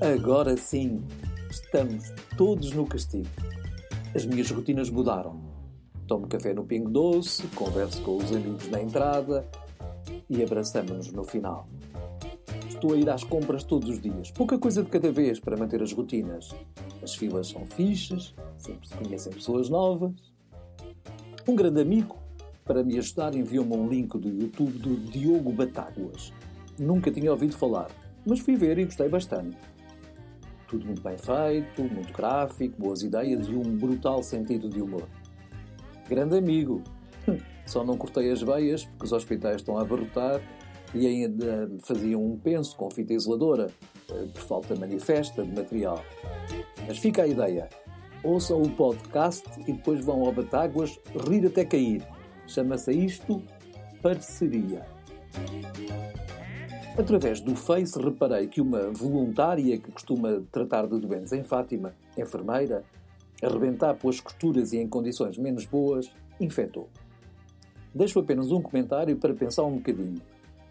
Agora sim, estamos todos no castigo. As minhas rotinas mudaram. Tomo café no Pingo Doce, converso com os amigos na entrada e abraçamos-nos no final. Estou a ir às compras todos os dias, pouca coisa de cada vez para manter as rotinas. As filas são fixas, sempre se conhecem pessoas novas. Um grande amigo, para me ajudar, enviou-me um link do YouTube do Diogo Batáguas. Nunca tinha ouvido falar, mas fui ver e gostei bastante. Tudo muito bem feito, muito gráfico, boas ideias e um brutal sentido de humor. Grande amigo! Só não cortei as veias porque os hospitais estão a abarrotar e ainda faziam um penso com fita isoladora, eh, por falta manifesta de material. Mas fica a ideia. Ouçam o podcast e depois vão ao Batáguas rir até cair. Chama-se isto Parceria. Através do Face reparei que uma voluntária que costuma tratar de doentes em Fátima, enfermeira, arrebentar pelas costuras e em condições menos boas, infectou. Deixo apenas um comentário para pensar um bocadinho.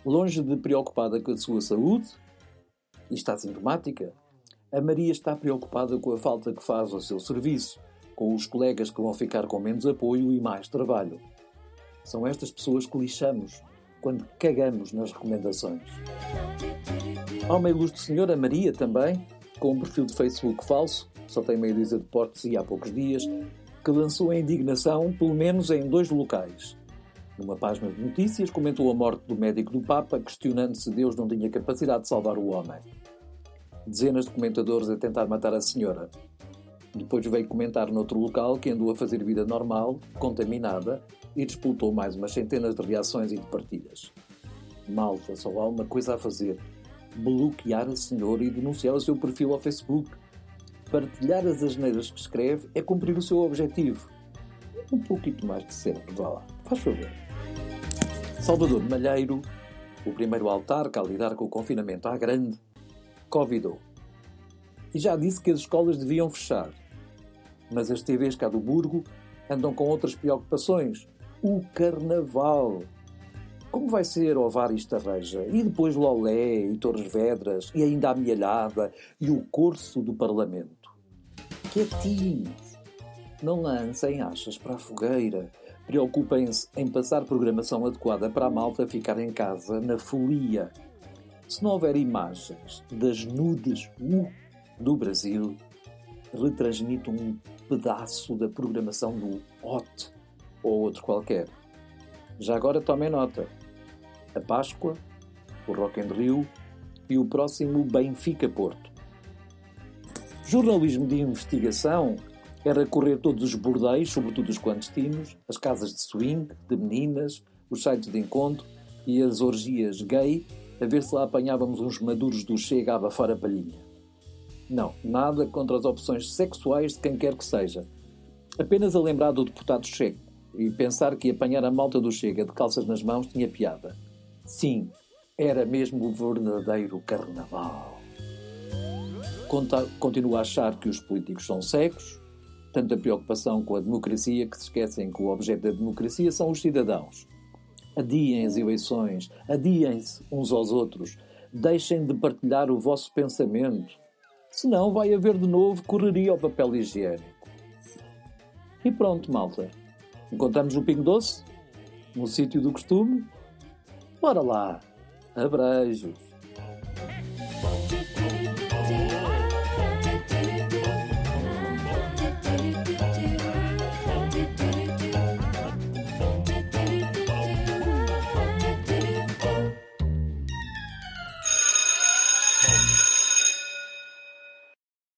Longe de preocupada com a sua saúde, e está sintomática, a Maria está preocupada com a falta que faz ao seu serviço, com os colegas que vão ficar com menos apoio e mais trabalho. São estas pessoas que lixamos quando cagamos nas recomendações. Há uma ilustre senhora, Maria também, com um perfil de Facebook falso, só tem meia dúzia de portes e há poucos dias, que lançou a indignação, pelo menos em dois locais. Numa página de notícias, comentou a morte do médico do Papa, questionando se Deus não tinha capacidade de salvar o homem. Dezenas de comentadores a tentar matar a senhora. Depois veio comentar noutro local que andou a fazer vida normal, contaminada, e disputou mais umas centenas de reações e de partilhas. Malta, só há uma coisa a fazer: bloquear a senhora e denunciar o seu perfil ao Facebook. Partilhar as asneiras que escreve é cumprir o seu objetivo. Um pouquinho mais de cérebro, vá lá. Faz favor. Salvador Malheiro, o primeiro autarca a lidar com o confinamento à grande, convidou. E já disse que as escolas deviam fechar. Mas as TVs cá do Burgo andam com outras preocupações, o Carnaval. Como vai ser Ovar e Estarreja? E depois Lolé e Torres Vedras e ainda a Mielhada e o Corso do Parlamento? Quietinhos. Não lancem achas para a fogueira. Preocupem-se em passar programação adequada para a malta ficar em casa na folia. Se não houver imagens das nudes uh, do Brasil, retransmite um pedaço da programação do Hot ou outro qualquer. Já agora tomem nota. A Páscoa, o Rock in Rio e o próximo Benfica Porto. Jornalismo de investigação era correr todos os bordéis, sobretudo os clandestinos, as casas de swing, de meninas, os sites de encontro e as orgias gay, a ver se lá apanhávamos uns maduros do Chega a abafar a palhinha. Não, nada contra as opções sexuais de quem quer que seja. Apenas a lembrar do deputado Checo e pensar que apanhar a malta do Chega de calças nas mãos tinha piada. Sim, era mesmo o verdadeiro carnaval. Conta, continuo a achar que os políticos são cegos, tanta preocupação com a democracia que se esquecem que o objeto da democracia são os cidadãos. Adiem as eleições, adiem-se uns aos outros, deixem de partilhar o vosso pensamento. Senão vai haver de novo correria ao papel higiênico. E pronto, malta. Encontramos o Pingo Doce, no sítio do costume. Bora lá. Abreijos.